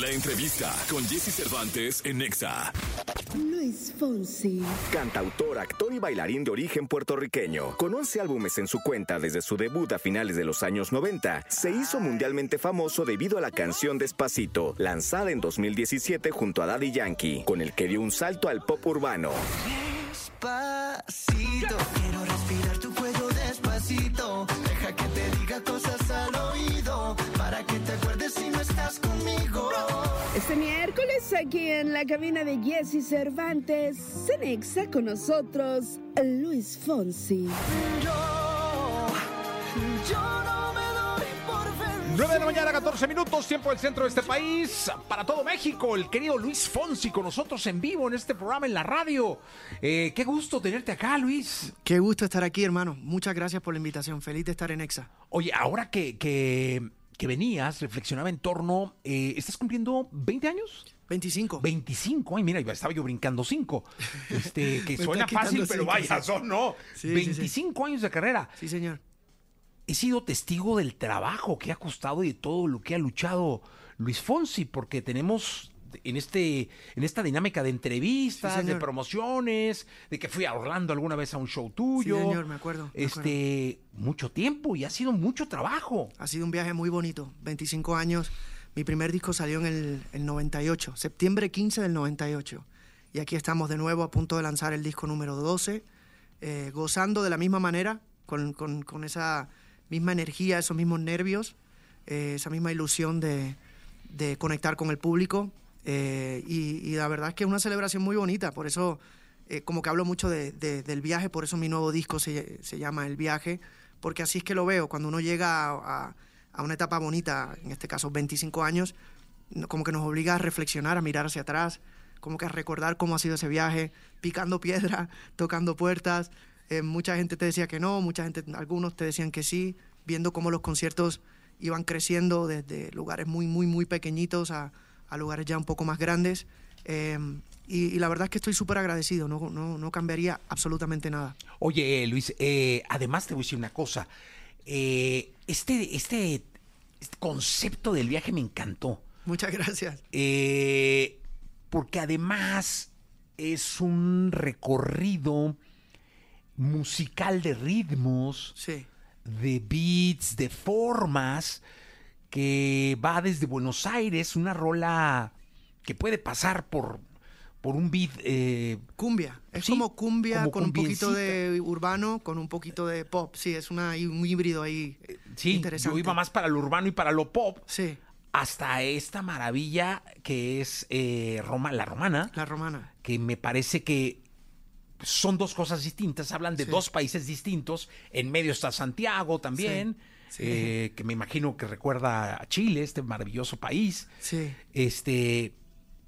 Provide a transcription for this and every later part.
La entrevista con Jesse Cervantes en Nexa. Luis Fonsi. Cantautor, actor y bailarín de origen puertorriqueño. Con 11 álbumes en su cuenta desde su debut a finales de los años 90, se hizo mundialmente famoso debido a la canción Despacito, lanzada en 2017 junto a Daddy Yankee, con el que dio un salto al pop urbano. Despacito, Este miércoles aquí en la cabina de Jesse Cervantes, Cenexa con nosotros, Luis Fonsi. Yo, yo no me doy por vencido. 9 de la mañana, 14 minutos, tiempo del centro de este país. Para todo México, el querido Luis Fonsi con nosotros en vivo en este programa en la radio. Eh, qué gusto tenerte acá, Luis. Qué gusto estar aquí, hermano. Muchas gracias por la invitación. Feliz de estar en EXA. Oye, ahora que, que, que venías, reflexionaba en torno. eh, ¿Estás cumpliendo 20 años? 25. 25, ay, mira, estaba yo brincando 5. Este, que suena fácil, pero cinco, vaya, sí. son no. Sí, sí, sí. 25 años de carrera. Sí, señor. he sido testigo del trabajo que ha costado y de todo lo que ha luchado Luis Fonsi, porque tenemos en este en esta dinámica de entrevistas, Sí, de promociones, de que fui a Orlando alguna vez a un show tuyo. Sí, señor, me acuerdo, me Este, mucho tiempo y ha sido mucho trabajo. Ha sido un viaje muy bonito. 25 años. Mi primer disco salió en el, el 98, septiembre 15 del 98. Y aquí estamos de nuevo a punto de lanzar el disco número 12, eh, gozando de la misma manera, con, con- con esa misma energía, esos mismos nervios, eh, esa misma ilusión de, de conectar con el público. Eh, y, y la verdad es que es una celebración muy bonita, por eso eh, como que hablo mucho de- de- del viaje, por eso mi nuevo disco se, se llama El viaje, porque así es que lo veo, cuando uno llega a, a- a una etapa bonita, en este caso 25 años, como que nos obliga a reflexionar, a mirar hacia atrás, como que a recordar cómo ha sido ese viaje, picando piedra, tocando puertas, eh, mucha gente te decía que no, mucha gente, algunos te decían que sí, viendo cómo los conciertos iban creciendo desde lugares muy, muy, muy pequeñitos a, a lugares ya un poco más grandes. eh, y, y la verdad es que estoy súper agradecido, no, no, no cambiaría absolutamente nada. Oye, Luis, eh, además te voy a decir una cosa. Eh, este, este, este concepto del viaje me encantó. Muchas gracias. Eh, porque además es un recorrido musical de ritmos, Sí. de beats, de formas, que va desde Buenos Aires, una rola que puede pasar por, por un beat. eh, Cumbia. Es Sí, como cumbia como con un poquito de urbano, con un poquito de pop. Sí, es una, un híbrido ahí sí, interesante. yo iba más para lo urbano y para lo pop. Sí, Hasta esta maravilla que es eh, Roma, la romana. la romana. que me parece que son dos cosas distintas, hablan de Sí. dos países distintos, en medio está Santiago también, Sí, sí. eh, que me imagino que recuerda a Chile, este maravilloso país, Sí. este,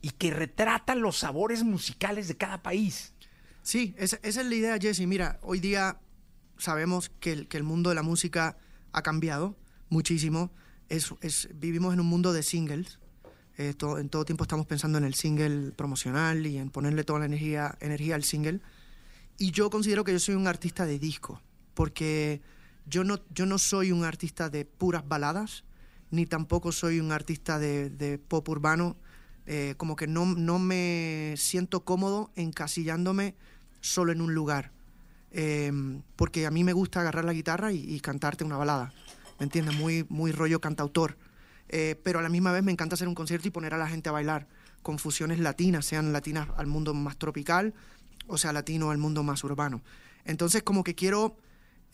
y que retrata los sabores musicales de cada país. Sí, esa, esa es la idea, Jesse. Mira, hoy día sabemos que el, que el mundo de la música ha cambiado muchísimo. Es, es- vivimos en un mundo de singles. Eh, to- en todo tiempo estamos pensando en el single promocional y en ponerle toda la energía, energía al single. Y yo considero que yo soy un artista de disco, porque yo no, yo no soy un artista de puras baladas, ni tampoco soy un artista de, de pop urbano. Eh, como que no, no me siento cómodo encasillándome solo en un lugar. Eh, porque a mí me gusta agarrar la guitarra y, y cantarte una balada. ¿Me entiendes? Muy, muy rollo cantautor. Eh, pero a la misma vez me encanta hacer un concierto y poner a la gente a bailar con fusiones latinas, sean latinas al mundo más tropical o sea latino al mundo más urbano. Entonces como que quiero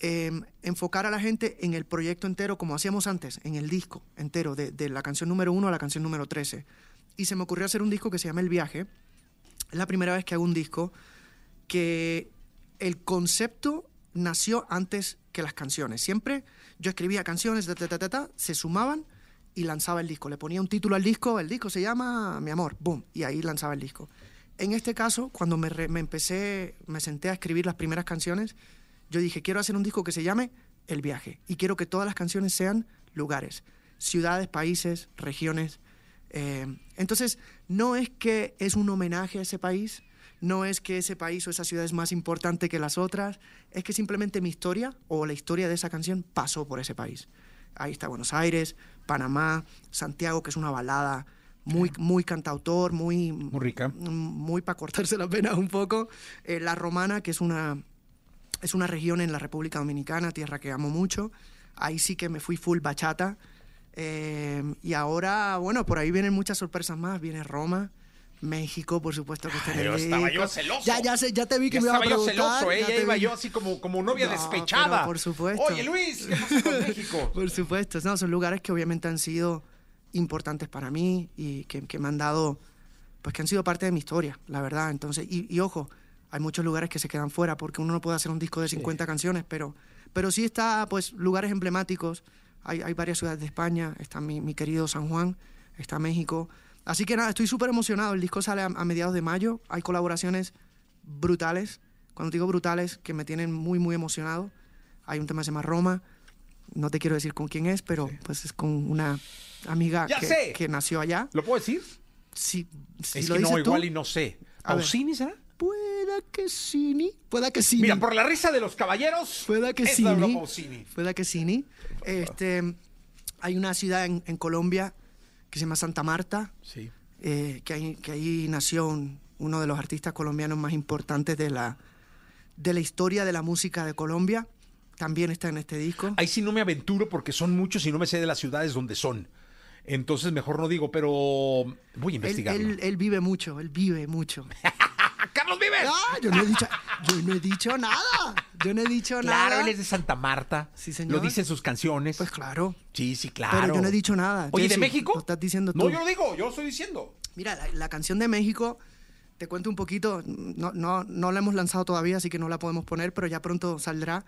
eh, enfocar a la gente en el proyecto entero como hacíamos antes, en el disco entero, de, de la canción número uno a la canción número 13. Y se me ocurrió hacer un disco que se llama El Viaje. Es la primera vez que hago un disco que el concepto nació antes que las canciones. Siempre yo escribía canciones, ta, ta, ta, ta, se sumaban y lanzaba el disco. Le ponía un título al disco, el disco se llama Mi Amor, boom, y ahí lanzaba el disco. En este caso, cuando me, me empecé, me senté a escribir las primeras canciones, yo dije, quiero hacer un disco que se llame El Viaje. Y quiero que todas las canciones sean lugares, ciudades, países, regiones. Eh, entonces, no es que es un homenaje a ese país, no es que ese país o esa ciudad es más importante que las otras, es que simplemente mi historia o la historia de esa canción pasó por ese país. Ahí está Buenos Aires, Panamá, Santiago, que es una balada muy, muy cantautor, muy, Muy rica. muy para cortarse las venas un poco. Eh, la Romana, que es una, es una región en la República Dominicana, tierra que amo mucho. Ahí sí que me fui full bachata. Eh, y ahora, bueno, por ahí vienen muchas sorpresas más. Viene Roma, México, por supuesto que está en el yo estaba yo celoso. Ya, ya, sé, ya te vi que Ya me iba a estaba yo preguntar. celoso, ¿eh? ya Ya iba vi. yo así como, como novia No, despechada. por supuesto. Oye, Luis, ¿qué pasa con México? Por supuesto, no, son lugares que obviamente han sido importantes para mí y que, que me han dado, pues que han sido parte de mi historia, la verdad. Entonces, y, y ojo, hay muchos lugares que se quedan fuera porque uno no puede hacer un disco de 50 canciones, pero, pero sí está, pues, lugares emblemáticos. Hay, hay varias ciudades de España, está mi, mi querido San Juan, está México. Así que nada, estoy súper emocionado. El disco sale a, a mediados de mayo. Hay colaboraciones brutales. Cuando digo brutales, que me tienen muy, muy emocionado. Hay un tema que se llama Roma. No te quiero decir con quién es, pero pues es con una amiga ¡Ya que, que nació allá. ¿Lo puedo decir? Si, si es lo que no, dices tú, igual y no sé. ¿Pausini será? Pueda que sí, pueda que sí. Mira, por la risa de los caballeros. Pueda que Pausini. Pueda que sí. Este, hay una ciudad en, en Colombia que se llama Santa Marta, Sí. eh, que, ahí, que ahí nació un- uno de los artistas colombianos más importantes de la, de la historia de la música de Colombia. También está en este disco. Ahí sí no me aventuro porque son muchos y no me sé de las ciudades donde son. Entonces mejor no digo, pero voy a Él, investigarlo. él- él vive mucho, él vive mucho. ¡Ah, ¡Carlos Vives! Ah, yo no he dicho, yo no he dicho nada. Yo no he dicho Claro, nada. él es de Santa Marta. Sí, señor. Lo dicen sus canciones. Pues claro. Sí, sí, claro. Pero yo no he dicho nada. Oye, ¿de México? Lo estás diciendo tú. No, yo lo digo, yo lo estoy diciendo. Mira, la, la canción de México, te cuento un poquito, no, no, no la hemos lanzado todavía, así que no la podemos poner, pero ya pronto saldrá.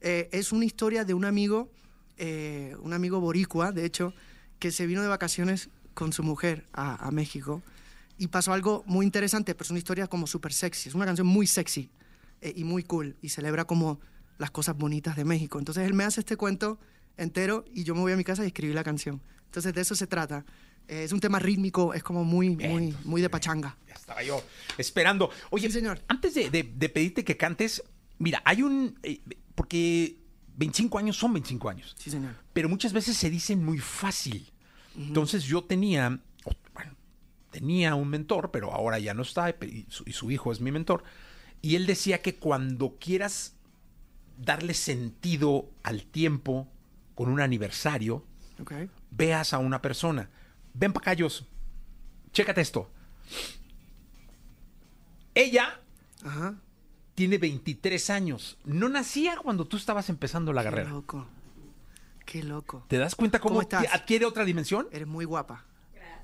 Eh, es una historia de un amigo, eh, un amigo boricua, de hecho, que se vino de vacaciones con su mujer a, a México y pasó algo muy interesante, pero es una historia como súper sexy, es una canción muy sexy eh, y muy cool y celebra como las cosas bonitas de México. Entonces él me hace este cuento entero y yo me voy a mi casa y escribí la canción. Entonces de eso se trata. Eh, es un tema rítmico, es como muy, muy, muy de pachanga. Ya estaba yo esperando. Oye, Sí, señor. antes de, de- de pedirte que cantes, mira, hay un... eh, porque 25 años son 25 años. Sí, señor. pero muchas veces se dicen muy fácil. Entonces yo tenía, tenía un mentor, pero ahora ya no está, y su, y su hijo es mi mentor, y él decía que cuando quieras darle sentido al tiempo con un aniversario, veas a una persona. Ven Jos. Chécate esto. Ella Ajá. tiene 23 años. No nacía cuando tú estabas empezando la Qué carrera. loco. Qué loco. ¿Te das cuenta cómo, ¿Cómo estás? adquiere otra dimensión? Eres muy guapa.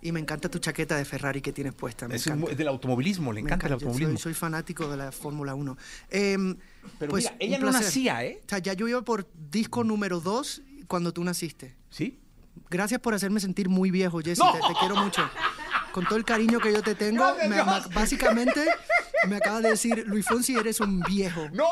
Y me encanta tu chaqueta de Ferrari que tienes puesta. Me Es encanta. mu- del automovilismo, le encanta el automovilismo. Soy, soy fanático de la Fórmula 1. Em, Pero pues, mira, ella un no nacía, ¿eh? O sea, ya yo iba por disco número 2 cuando tú naciste. ¿Sí? Gracias por hacerme sentir muy viejo, Jesse. ¡No! Te, te quiero mucho. Con todo el cariño que yo te tengo, me- básicamente me acabas de decir, Luis Fonsi, eres un viejo. ¡No!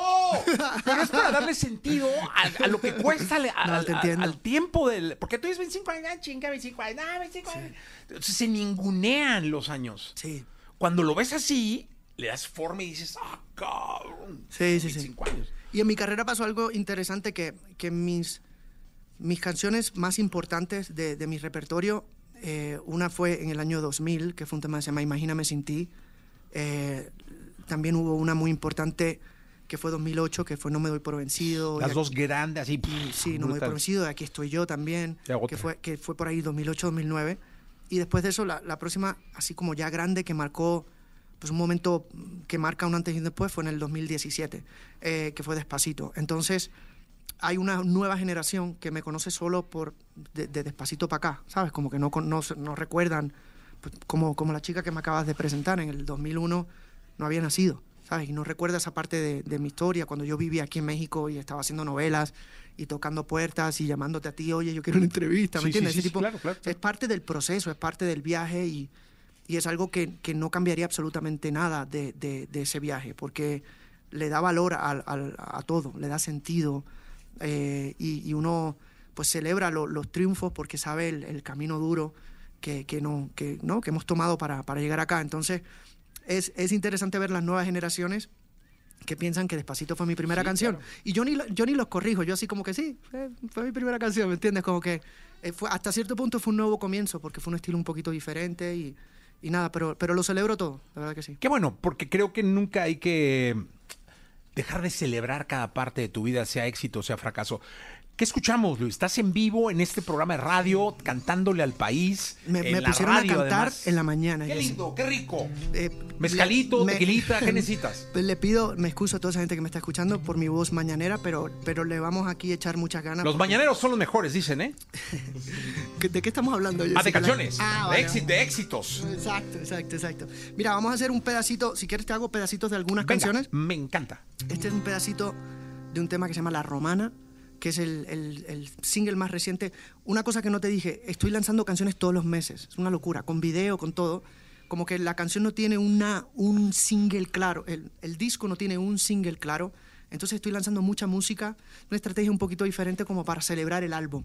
Pero es para darle sentido a, a lo que cuesta al, al- te al- tiempo del. Porque tú dices 25 años, ah, chinga, 25 años, ah, 25 años. Entonces se ningunean los años. Sí. Cuando lo ves así, le das forma y dices, ah, cabrón. Sí, sí, sí. 25 años. Y en mi carrera pasó algo interesante que, que mis, mis canciones más importantes de, de mi repertorio, eh, una fue en el año 2000, que fue un tema que se llama Imagíname sin ti. Eh, también hubo una muy importante que fue 2008, que fue No me doy por vencido. Las dos grandes, así. y sí, no me doy por brutal. vencido, aquí estoy yo también, que fue, que fue por ahí 2008-2009. Y después de eso, la, la próxima, así como ya grande, que marcó pues un momento que marca un antes y un después, fue en el 2017, eh, que fue Despacito. Entonces, hay una nueva generación que me conoce solo por de, de Despacito para acá, ¿sabes? Como que no, no, no recuerdan, pues, como, como la chica que me acabas de presentar en el 2001 no había nacido, ¿sabes? Y no recuerda esa parte de, de mi historia, cuando yo vivía aquí en México y estaba haciendo novelas y tocando puertas y llamándote a ti, oye, yo quiero una entrevista, ¿me Sí, entiendes? sí, sí, tipo- claro, claro, claro. Es parte del proceso, es parte del viaje y, y es algo que, que no cambiaría absolutamente nada de, de- de ese viaje, porque le da valor al- al- a todo, le da sentido eh, y, y uno pues celebra lo- los triunfos porque sabe el, el camino duro que, que no, que, ¿no? que hemos tomado para, para llegar acá. Entonces es, es interesante ver las nuevas generaciones que piensan que Despacito fue mi primera Sí, canción. claro. Y yo ni, yo ni los corrijo, yo así como que sí, eh, fue mi primera canción, ¿me entiendes? Como que eh, fue, hasta cierto punto fue un nuevo comienzo, porque fue un estilo un poquito diferente y, y nada, pero, pero lo celebro todo, la verdad que sí. Qué bueno, porque creo que nunca hay que dejar de celebrar cada parte de tu vida, sea éxito, sea fracaso. ¿Qué escuchamos, Luis? ¿Estás en vivo en este programa de radio, cantándole al país? Me, en me la pusieron radio, a cantar además? en la mañana. Qué lindo, qué rico. Eh, Mezcalito, le- tequilita, ¿qué necesitas? Pues le pido, me excuso a toda esa gente que me está escuchando por mi voz mañanera, pero, pero le vamos aquí a echar muchas ganas. Los porque- mañaneros son los mejores, dicen, ¿eh? ¿De qué estamos hablando? Ah, de canciones, Ah, de, vale. éxi- de éxitos. Exacto, exacto, exacto. Mira, vamos a hacer un pedacito, si quieres te hago pedacitos de algunas Venga, canciones. me encanta. Este es un pedacito de un tema que se llama La Romana, que es el, el- el single más reciente. Una cosa que no te dije, estoy lanzando canciones todos los meses, es una locura, con video, con todo. Como que la canción no tiene una, un single claro, el, el disco no tiene un single claro, entonces estoy lanzando mucha música, una estrategia un poquito diferente como para celebrar el álbum.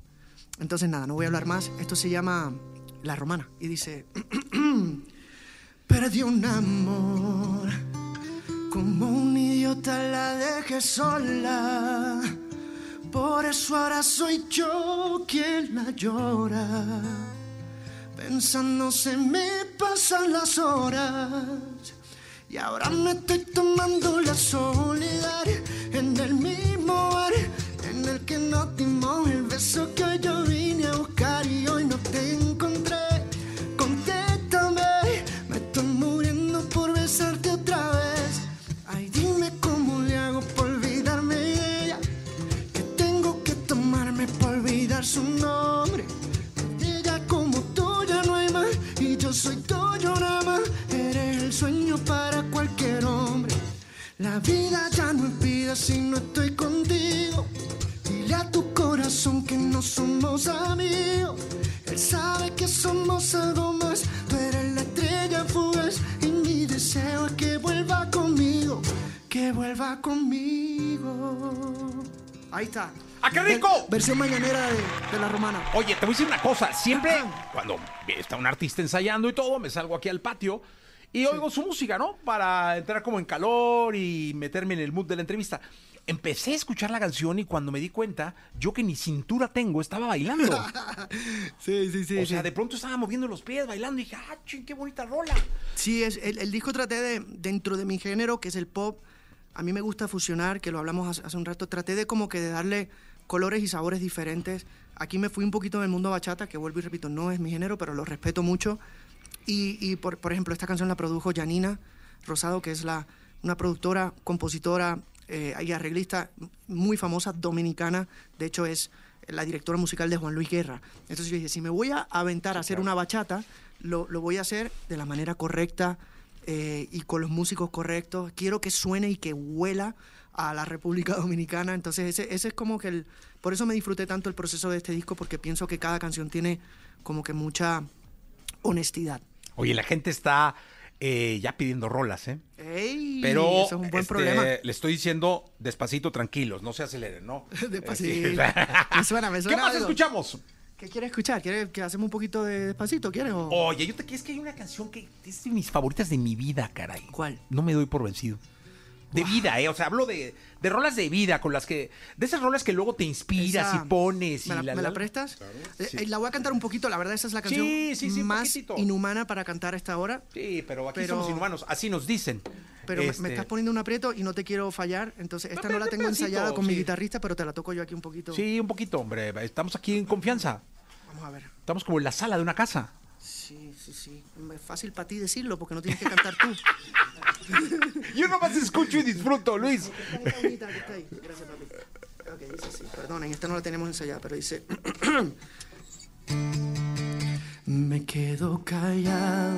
Entonces nada, no voy a hablar más, esto se llama La Romana y dice... Perdí un amor como un idiota la dejé sola. Por eso ahora soy yo quien la llora. Pensando se me pasan las horas. Y ahora me estoy tomando la soledad en el mismo bar en el que nos dimos el beso que yo conmigo. Ahí está. ¡Ah, qué rico! Ver- versión mañanera de, de la romana. Oye, te voy a decir una cosa. Siempre, cuando está un artista ensayando y todo, me salgo aquí al patio y oigo su música, ¿no? Para entrar como en calor y meterme en el mood de la entrevista. Empecé a escuchar la canción y cuando me di cuenta, yo que ni cintura tengo, estaba bailando. Sí, sí, sí. o sea, de pronto estaba moviendo los pies, bailando y dije, ¡ah, ching, qué bonita rola! Sí, es, el, el disco traté de, dentro de mi género, que es el pop, a mí me gusta fusionar, que lo hablamos hace, un rato, traté de como que de darle colores y sabores diferentes. Aquí me fui un poquito en el mundo bachata, que vuelvo y repito, no es mi género, pero lo respeto mucho. Y, y por, por ejemplo, esta canción la produjo Janina Rosado, que es la, una productora, compositora eh, y arreglista muy famosa, dominicana. De hecho, es la directora musical de Juan Luis Guerra. Entonces yo dije, si me voy a aventar a hacer una bachata, lo, lo voy a hacer de la manera correcta eh, y con los músicos correctos. Quiero que suene y que huela a la República Dominicana. Entonces ese, ese es como que el... Por eso me disfruté tanto el proceso de este disco, porque pienso que cada canción tiene como que mucha honestidad. Oye, la gente está eh, ya pidiendo rolas, ¿eh? ¡Ey! Pero Eso es un buen este, problema. le estoy diciendo despacito, tranquilos, no se aceleren, ¿no? Despacito. Me suena, me ¿Qué suena más algo. escuchamos? ¿Qué quieres escuchar? ¿Quieres que hacemos un poquito de despacito? ¿Quieres? O... Oye, yo te es que hay una canción que es de mis favoritas de mi vida, caray. ¿Cuál? No me doy por vencido. De vida, ¿eh? O sea, hablo de, de rolas de vida con las que. De esas rolas que luego te inspiras Esa- y pones. ¿Me y la, me la prestas? Eh, eh, la voy a cantar un poquito, la verdad esa es la canción Sí, sí, sí, un más poquitito. inhumana para cantar a esta hora. Sí, pero aquí Pero- somos inhumanos, así nos dicen. Pero me- Este, me estás poniendo un aprieto y no te quiero fallar, entonces esta no la tengo pedacito, ensayada con mi guitarrista, pero te la toco yo aquí un poquito. Sí, un poquito, hombre. Estamos aquí en confianza. Vamos a ver. Estamos como en la sala de una casa. Sí, sí, sí. Es fácil para ti decirlo porque no tienes que cantar tú. Yo nomás escucho y disfruto, Luis. Esta- bonita que está ahí. Gracias, papi. Ok, dice así. Perdonen, esta no la tenemos ensayada, pero dice... Me quedo callado.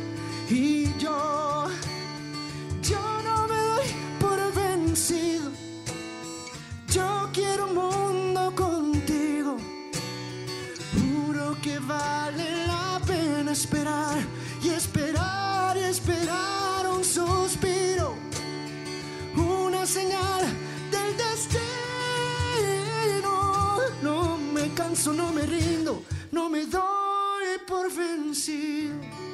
Y yo, yo no me doy por vencido. Yo quiero un mundo contigo. vale la pena esperar y esperar y esperar un suspiro, una señal del destino. No me canso, no me rindo, no me doy por vencido.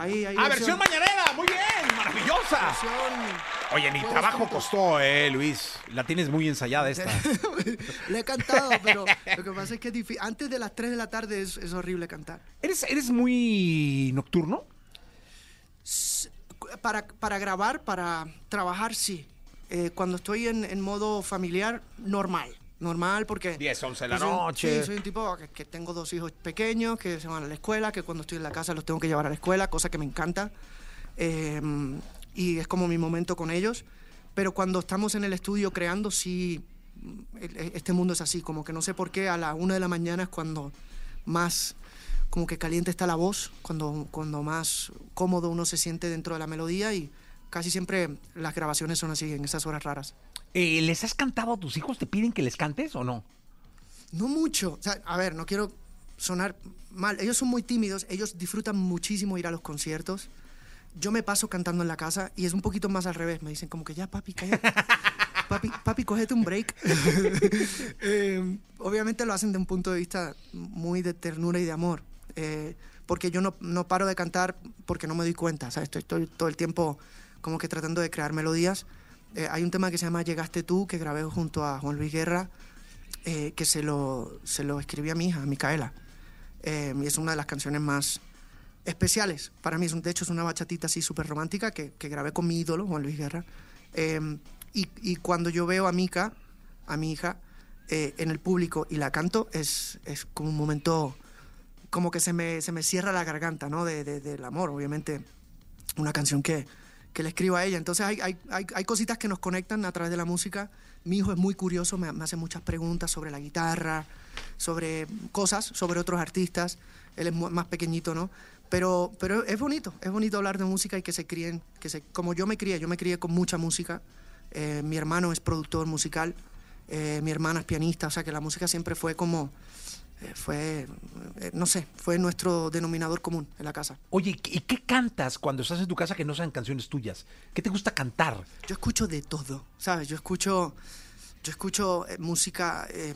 Ahí, ahí. ¡Ah, versión mañanera! ¡Muy bien! ¡Maravillosa! versión- Oye, ni Todos trabajo juntos. costó, eh, Luis. La tienes muy ensayada esta. Le he cantado, pero lo que pasa es que es difícil. Antes de las 3 de la tarde es, es horrible cantar. ¿Eres, ¿Eres muy nocturno? Para, para grabar, para trabajar, sí. Eh, cuando estoy en, en modo familiar, normal. Normal porque... 10, 11 de la un- noche. Sí, soy un tipo que, que tengo dos hijos pequeños que se van a la escuela, que cuando estoy en la casa los tengo que llevar a la escuela, cosa que me encanta. Eh, y es como mi momento con ellos. Pero cuando estamos en el estudio creando, sí, el- este mundo es así, como que no sé por qué a la una de la mañana es cuando más como que caliente está la voz, cuando, cuando más cómodo uno se siente dentro de la melodía y casi siempre las grabaciones son así, en esas horas raras. Eh, ¿Les has cantado a tus hijos? ¿Te piden que les cantes o no? No mucho. O sea, a ver, no quiero sonar mal. Ellos son muy tímidos, ellos disfrutan muchísimo ir a los conciertos. Yo me paso cantando en la casa y es un poquito más al revés. Me dicen como que ya, papi, cállate. Papi, papi, cógete un break. Eh, obviamente lo hacen de un punto de vista muy de ternura y de amor. Eh, porque yo no, no paro de cantar porque no me doy cuenta. ¿sabes? Estoy, estoy todo el tiempo como que tratando de crear melodías. Eh, hay un tema que se llama Llegaste tú, que grabé junto a Juan Luis Guerra, eh, que se lo, se lo escribí a mi hija, a Micaela. Eh, y es una de las canciones más especiales para mí. Es un- de hecho, es una bachatita así súper romántica que, que grabé con mi ídolo, Juan Luis Guerra. Eh, y, y cuando yo veo a Mica, a mi hija, eh, en el público y la canto, es, es como un momento, como que se me, se me cierra la garganta, ¿no? De, de- del amor, obviamente. Una canción que, que le escribo a ella. Entonces hay, hay, hay, hay cositas que nos conectan a través de la música. Mi hijo es muy curioso, me, hace muchas preguntas sobre la guitarra, sobre cosas, sobre otros artistas. Él es más pequeñito, ¿no? Pero, pero es bonito, es bonito hablar de música y que se críen, que se, como yo me crié, yo me crié con mucha música. Eh, mi hermano es productor musical, eh, mi hermana es pianista, o sea que la música siempre fue como, fue, eh, no sé, fue nuestro denominador común en la casa. Oye, ¿y qué cantas cuando estás en tu casa que no sean canciones tuyas? ¿Qué te gusta cantar? Yo escucho de todo, ¿sabes? Yo escucho, yo escucho eh, música, eh,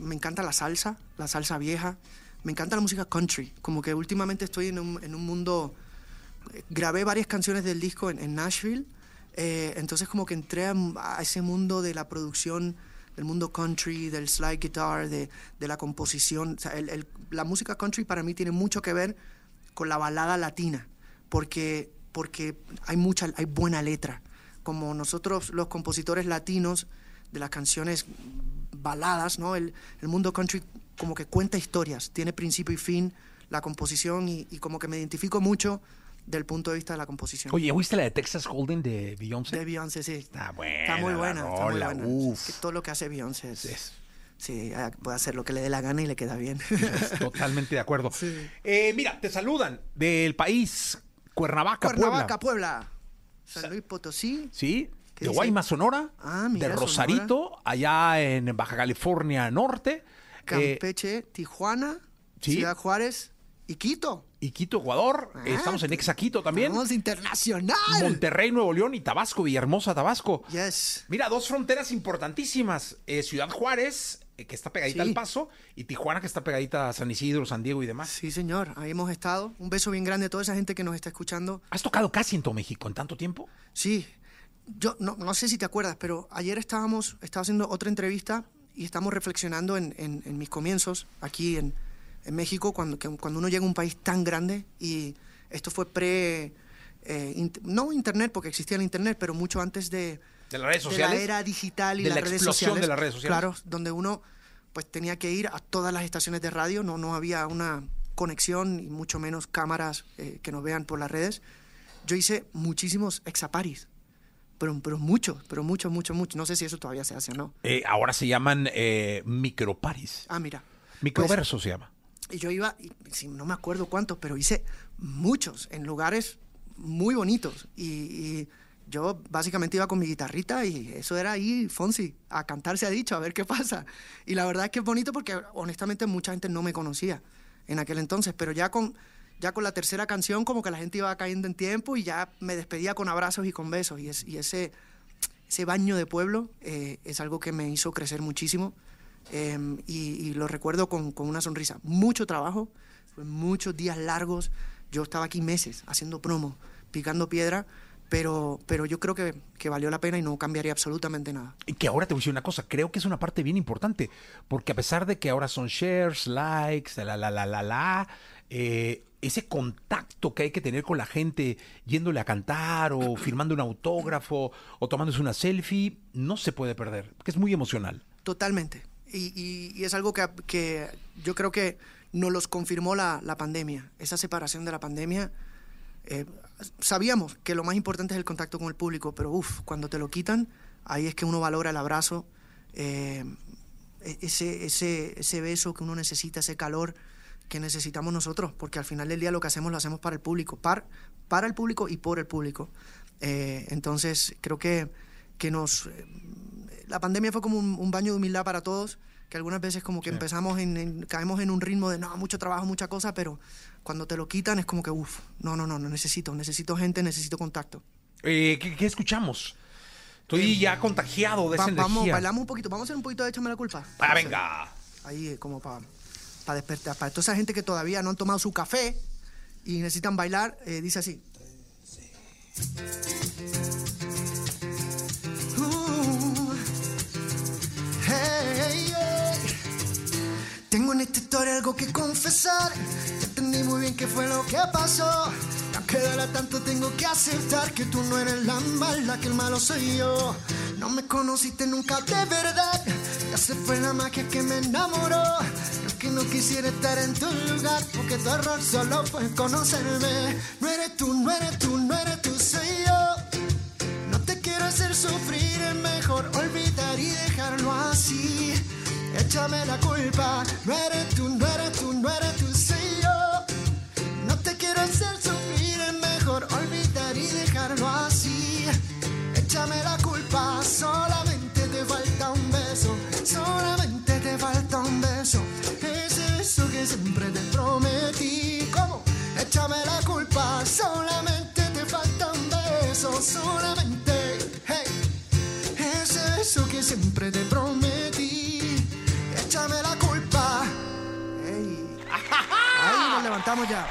me encanta la salsa, la salsa vieja, me encanta la música country, como que últimamente estoy en un, en un mundo, eh, grabé varias canciones del disco en, en Nashville, eh, entonces como que entré a, a ese mundo de la producción, del mundo country, del slide guitar, de, de la composición, o sea, el- el- la música country para mí tiene mucho que ver con la balada latina, porque, porque hay mucha, hay buena letra. Como nosotros los compositores latinos de las canciones baladas, ¿no? El, el mundo country como que cuenta historias, tiene principio y fin la composición y, y como que me identifico mucho del punto de vista de la composición. Oye, ¿oíste la de Texas Hold'em de Beyoncé? de Beyoncé, sí. Está buena Está muy buena, está muy buena. uf. Es que todo lo que hace Beyoncé es, Es- Sí, ah, puede hacer lo que le dé la gana y le queda bien. Totalmente de acuerdo. Sí. Eh, mira, te saludan del país Cuernavaca, Cuernavaca, Puebla. Puebla. San Luis Potosí. Sí, ¿Qué de? Guaymas, Sonora, Ah, mira, de Sonora. Rosarito, allá en Baja California Norte, eh, Campeche, Tijuana, sí. Ciudad Juárez y Quito. y Quito, Ecuador. Ah, Estamos en Exacito también. Vamos internacional. Monterrey, Nuevo León y Tabasco, Villahermosa, Tabasco. Yes. Mira, dos fronteras importantísimas. Eh, Ciudad Juárez, eh, que está pegadita Sí. al Paso, y Tijuana, que está pegadita a San Isidro, San Diego y demás. Sí, señor. Ahí hemos estado. Un beso bien grande a toda esa gente que nos está escuchando. ¿Has tocado casi en todo México en tanto tiempo? Sí. Yo no, no sé si te acuerdas, pero ayer estábamos, estaba haciendo otra entrevista y estamos reflexionando en, en- en mis comienzos aquí en, en México, cuando, que- cuando uno llega a un país tan grande y esto fue pre... eh, int- no internet, porque existía el internet, pero mucho antes de, ¿De las redes de sociales? la era digital y De las la redes explosión sociales. de las redes sociales. Claro, donde uno pues tenía que ir a todas las estaciones de radio, no, no había una conexión y mucho menos cámaras eh, que nos vean por las redes. Yo hice muchísimos exaparis, pero, pero muchos, pero muchos, muchos, muchos. No sé si eso todavía se hace o no. Eh, ahora se llaman eh, microparis. Ah, mira. Microverso se llama. Y yo iba, sí, no me acuerdo cuántos, pero hice muchos en lugares muy bonitos. Y, yo básicamente iba con mi guitarrita y eso era ahí, Fonsi, a cantar se ha dicho, a ver qué pasa. Y la verdad es que es bonito porque honestamente mucha gente no me conocía. en aquel entonces, pero ya con, ya con la tercera canción como que la gente iba cayendo en tiempo y ya me despedía con abrazos y con besos y, es- y ese, ese baño de pueblo eh, es algo que me hizo crecer muchísimo eh, y, y lo recuerdo con, con una sonrisa. Mucho trabajo, muchos días largos, yo estaba aquí meses haciendo promo, picando piedra, pero, pero yo creo que, que valió la pena y no cambiaría absolutamente nada. Y que ahora te voy a decir una cosa, creo que es una parte bien importante, porque a pesar de que ahora son shares, likes, la, la, la, la, la, eh, ese contacto que hay que tener con la gente yéndole a cantar o firmando un autógrafo o tomándose una selfie, no se puede perder, porque es muy emocional. Totalmente. Y, y- y es algo que, que yo creo que nos los confirmó la, la pandemia. Esa separación de la pandemia. eh, sabíamos que lo más importante es el contacto con el público, pero uff, cuando te lo quitan, ahí es que uno valora el abrazo, eh, e- ese, ese, ese beso que uno necesita, ese calor que necesitamos nosotros, porque al final del día lo que hacemos lo hacemos para el público, par- para el público y por el público. Eh, entonces, creo que, que nos, eh, la pandemia fue como un, un baño de humildad para todos, que algunas veces como que empezamos en, en- caemos en un ritmo de no, mucho trabajo, mucha cosa, pero cuando te lo quitan es como que uff, no, no, no, no necesito, necesito gente, necesito contacto. Eh, ¿qué, qué escuchamos? Estoy ya contagiado de Va- esa vamos, energía. bailamos un poquito, vamos a hacer un poquito de échame la culpa. Ah, venga. Ahí eh, como para despertar, para toda esa gente que todavía no han tomado su café y necesitan bailar, eh, dice así. Uh, Tengo en esta historia algo que confesar. Ya entendí muy bien qué fue lo que pasó. Aunque duela tanto, tengo que aceptar que tú no eres la mala, que el malo soy yo. No me conociste nunca de verdad. Ya se fue la magia que me enamoró. Creo que no quisiera estar en tu lugar. Porque tu error solo fue conocerme. No eres tú, no eres tú, no eres tú, Échame la culpa, no eres tú, no eres tú, no eres tú, soy yo. No te quiero hacer sufrir, es mejor olvidar y dejarlo así. Échame la culpa, solamente te falta un beso, solamente te falta un beso. Ese beso que siempre te prometí. ¿Cómo? Échame la culpa, solamente te falta un beso, solamente. Hey, ese beso que siempre te prometí. Levantamos ya.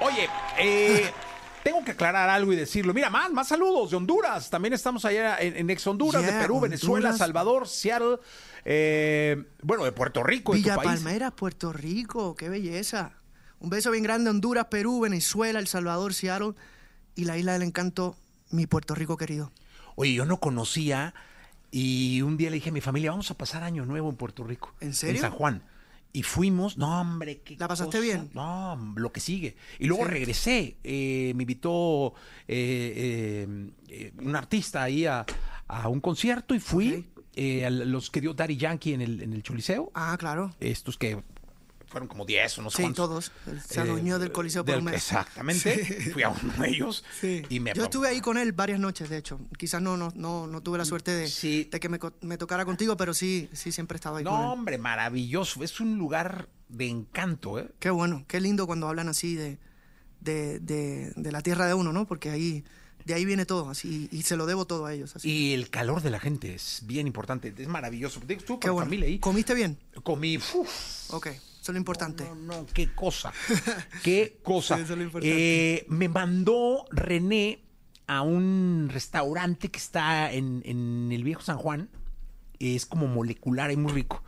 Oye, eh, tengo que aclarar algo y decirlo. Mira, más, más saludos de Honduras. También estamos allá en, en ex Honduras, Yeah, de Perú, Venezuela. Salvador, Seattle, eh, bueno, de Puerto Rico, tu Villa país. Palmeras, Puerto Rico, qué belleza. Un beso bien grande a Honduras, Perú, Venezuela, El Salvador, Seattle y la isla del encanto, mi Puerto Rico querido. Oye, yo no conocía y un día le dije a mi familia, vamos a pasar año nuevo en Puerto Rico. ¿En serio? En San Juan. Y fuimos, no hombre, qué ¿La pasaste cosa. bien? No, lo que sigue. Y luego Sí. regresé, eh, me invitó eh, eh, eh, un artista ahí a, a un concierto y fui eh, a los que dio Daddy Yankee en el, en el Choliseo. Ah, claro. Estos que fueron como 10 o no sé Sí, cuántos. todos. Se adueñó del Coliseo por del- un mes. Exactamente. Sí. Fui a uno de ellos Sí. y me Yo estuve ahí con él varias noches, de hecho. Quizás no, no, no, no tuve la suerte de, que me, tocara contigo, pero sí, sí siempre estaba ahí con No, él. hombre, maravilloso. Es un lugar de encanto, ¿eh? Qué bueno, qué lindo cuando hablan así de, de, de- de la tierra de uno, ¿no? Porque ahí, de ahí viene todo, así, y se lo debo todo a ellos. Así. Y el calor de la gente es bien importante, es maravilloso. Con mi bueno. familia ahí. ¿Comiste bien? Comí, uf, Ok, eso es lo importante. no, no, qué cosa, qué cosa. Sí, eso es lo importante. Eh, me mandó René a un restaurante que está en, en el viejo San Juan. Es como molecular y muy rico.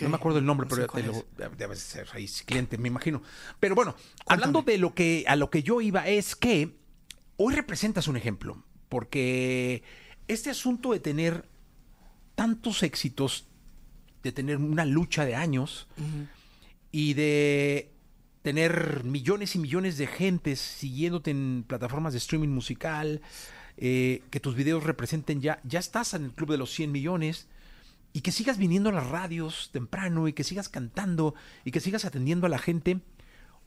No me acuerdo el nombre, No pero sé te lo, debe ser ahí cliente, me imagino. Pero bueno, hablando de lo que a lo que yo iba es que hoy representas un ejemplo, porque este asunto de tener tantos éxitos, de tener una lucha de años y de tener millones y millones de gentes siguiéndote en plataformas de streaming musical, eh, que tus videos representen ya, ya estás en el club de los 100 millones y que sigas viniendo a las radios temprano y que sigas cantando y que sigas atendiendo a la gente.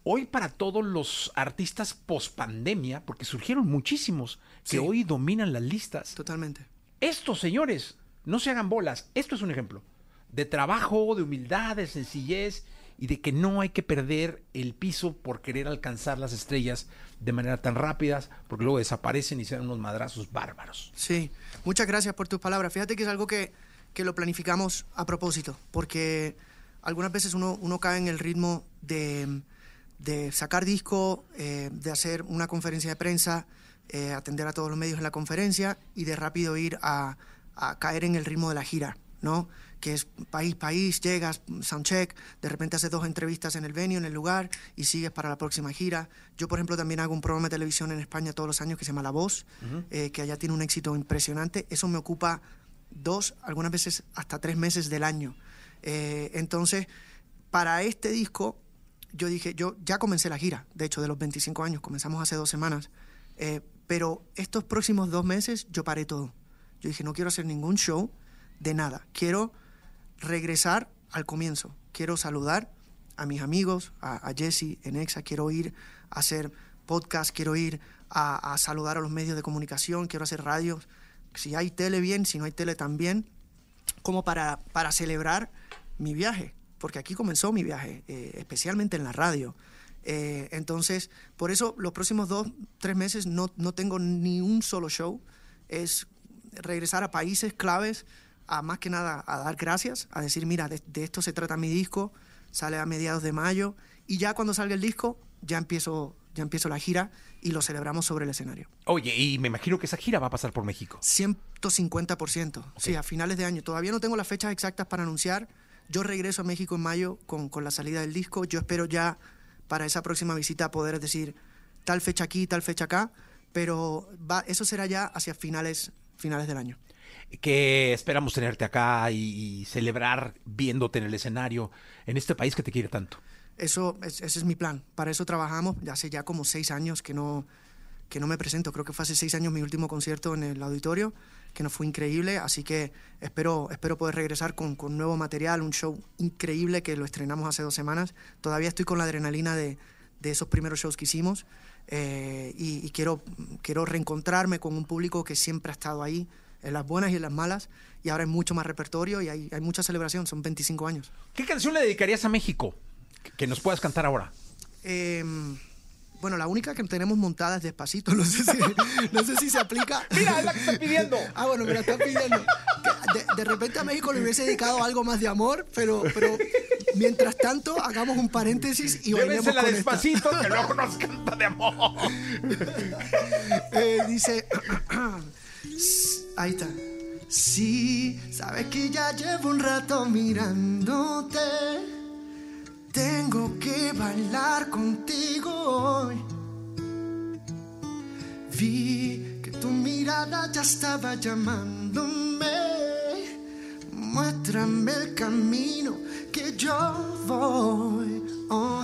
Hoy para todos los artistas post pandemia, porque surgieron muchísimos que hoy dominan las listas, Totalmente. estos señores, no se hagan bolas. Esto es un ejemplo de trabajo, de humildad, de sencillez y de que no hay que perder el piso por querer alcanzar las estrellas de manera tan rápida, porque luego desaparecen y se dan unos madrazos bárbaros. Sí, muchas gracias por tus palabras. Fíjate que es algo que, que lo planificamos a propósito, porque algunas veces uno, uno cae en el ritmo de, de sacar disco, eh, de hacer una conferencia de prensa, eh, atender a todos los medios en la conferencia y de rápido ir a, a caer en el ritmo de la gira, ¿no? Que es país, país, llegas, soundcheck, de repente haces dos entrevistas en el venue, en el lugar, y sigues para la próxima gira. Yo, por ejemplo, también hago un programa de televisión en España todos los años que se llama La Voz, eh, que allá tiene un éxito impresionante. Eso me ocupa dos, algunas veces hasta tres meses del año. Eh, entonces, para este disco, yo dije, yo ya comencé la gira, de hecho, de los 25 años, comenzamos hace dos semanas, eh, pero estos próximos dos meses yo paré todo. Yo dije, no quiero hacer ningún show de nada. Quiero regresar al comienzo. Quiero saludar a mis amigos, a, Jesse en Exa, quiero ir a hacer podcast, quiero ir a, saludar a los medios de comunicación, quiero hacer radios. Si hay tele, bien, si no hay tele, también, como para, para celebrar mi viaje, porque aquí comenzó mi viaje, eh, especialmente en la radio. Eh, entonces, por eso los próximos dos, tres meses no, no tengo ni un solo show. Es regresar a países claves a más que nada a dar gracias, a decir, mira, de, esto se trata mi disco, sale a mediados de mayo y ya cuando salga el disco ya empiezo, ya empiezo la gira y lo celebramos sobre el escenario. Oye, y me imagino que esa gira va a pasar por México. 150%, sí, a finales de año. Todavía no tengo las fechas exactas para anunciar. Yo regreso a México en mayo con, con la salida del disco. Yo espero ya para esa próxima visita poder decir tal fecha aquí, tal fecha acá, pero va, eso será ya hacia finales, finales del año que esperamos tenerte acá y, celebrar viéndote en el escenario en este país que te quiere tanto. Eso, ese es mi plan. Para eso trabajamos. Ya hace ya como seis años que no, que no me presento. Creo que fue hace seis años mi último concierto en el auditorio, que nos fue increíble. Así que espero, espero poder regresar con, con nuevo material, un show increíble que lo estrenamos hace dos semanas. Todavía estoy con la adrenalina de, de esos primeros shows que hicimos. Eh, y, y quiero, quiero reencontrarme con un público que siempre ha estado ahí, en las buenas y en las malas, y ahora hay mucho más repertorio y hay, hay mucha celebración, son 25 años. ¿Qué canción le dedicarías a México que nos puedas cantar ahora? Em, bueno, la única que tenemos montada es Despacito, no sé si, no sé si se aplica. Mira, es la que está pidiendo. ah, bueno, me la están pidiendo. De, repente a México le hubiese dedicado algo más de amor, pero, pero mientras tanto, hagamos un paréntesis y bailemos la Despacito, que luego nos canta de amor. Eh, dice... Ahí está. Sí, sabes que ya llevo un rato mirándote. Tengo que bailar contigo hoy. Vi que tu mirada ya estaba llamándome. Muéstrame el camino que yo voy. Oh.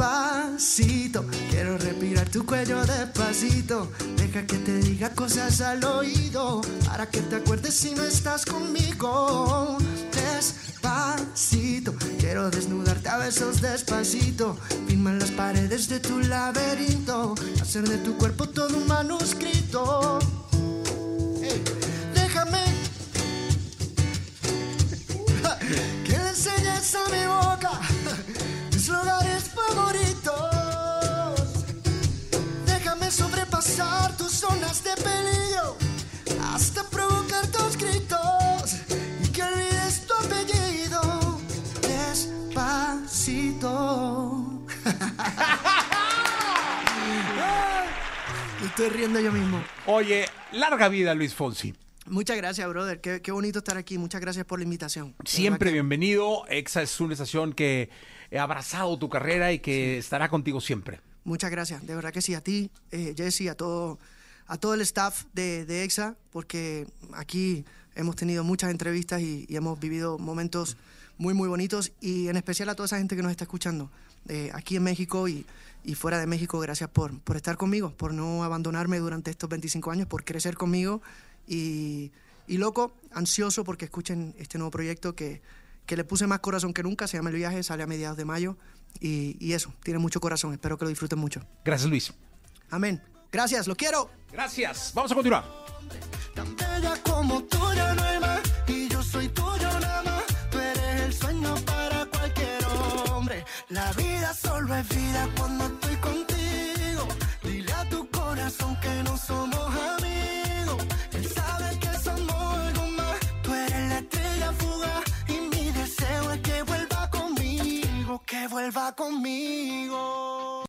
Despacito. Quiero respirar tu cuello despacito. Deja que te diga cosas al oído. Para que te acuerdes si no estás conmigo. Despacito. Quiero desnudarte a besos despacito. Firma las paredes de tu laberinto. Hacer de tu cuerpo todo un manuscrito. déjame tus zonas de peligro hasta provocar tus gritos y que olvides tu apellido despacito. estoy riendo yo mismo. Oye, larga vida Luis Fonsi. Muchas gracias, brother. Qué, qué, bonito estar aquí. Muchas gracias por la invitación. Siempre bienvenido. Exa es una estación que he abrazado tu carrera y que estará contigo siempre. Muchas gracias, de verdad que sí, a ti, eh, Jesse, a todo, a todo el staff de, EXA, porque aquí hemos tenido muchas entrevistas y, hemos vivido momentos muy, muy bonitos y en especial a toda esa gente que nos está escuchando eh, aquí en México y, y, fuera de México. Gracias por, por estar conmigo, por no abandonarme durante estos 25 años, por crecer conmigo Y, y loco, ansioso porque escuchen este nuevo proyecto que, que le puse más corazón que nunca. Se llama El Viaje, sale a mediados de mayo. Y, y eso, tiene mucho corazón. Espero que lo disfruten mucho. Gracias, Luis. Amén. Gracias, lo quiero. Gracias. Vamos a continuar. Tan bella como tú ya no hay más Y yo soy tuyo nada más Tú eres el sueño para cualquier hombre La vida solo es vida cuando estoy contigo Dile a tu corazón que no somos amigos vuelva conmigo.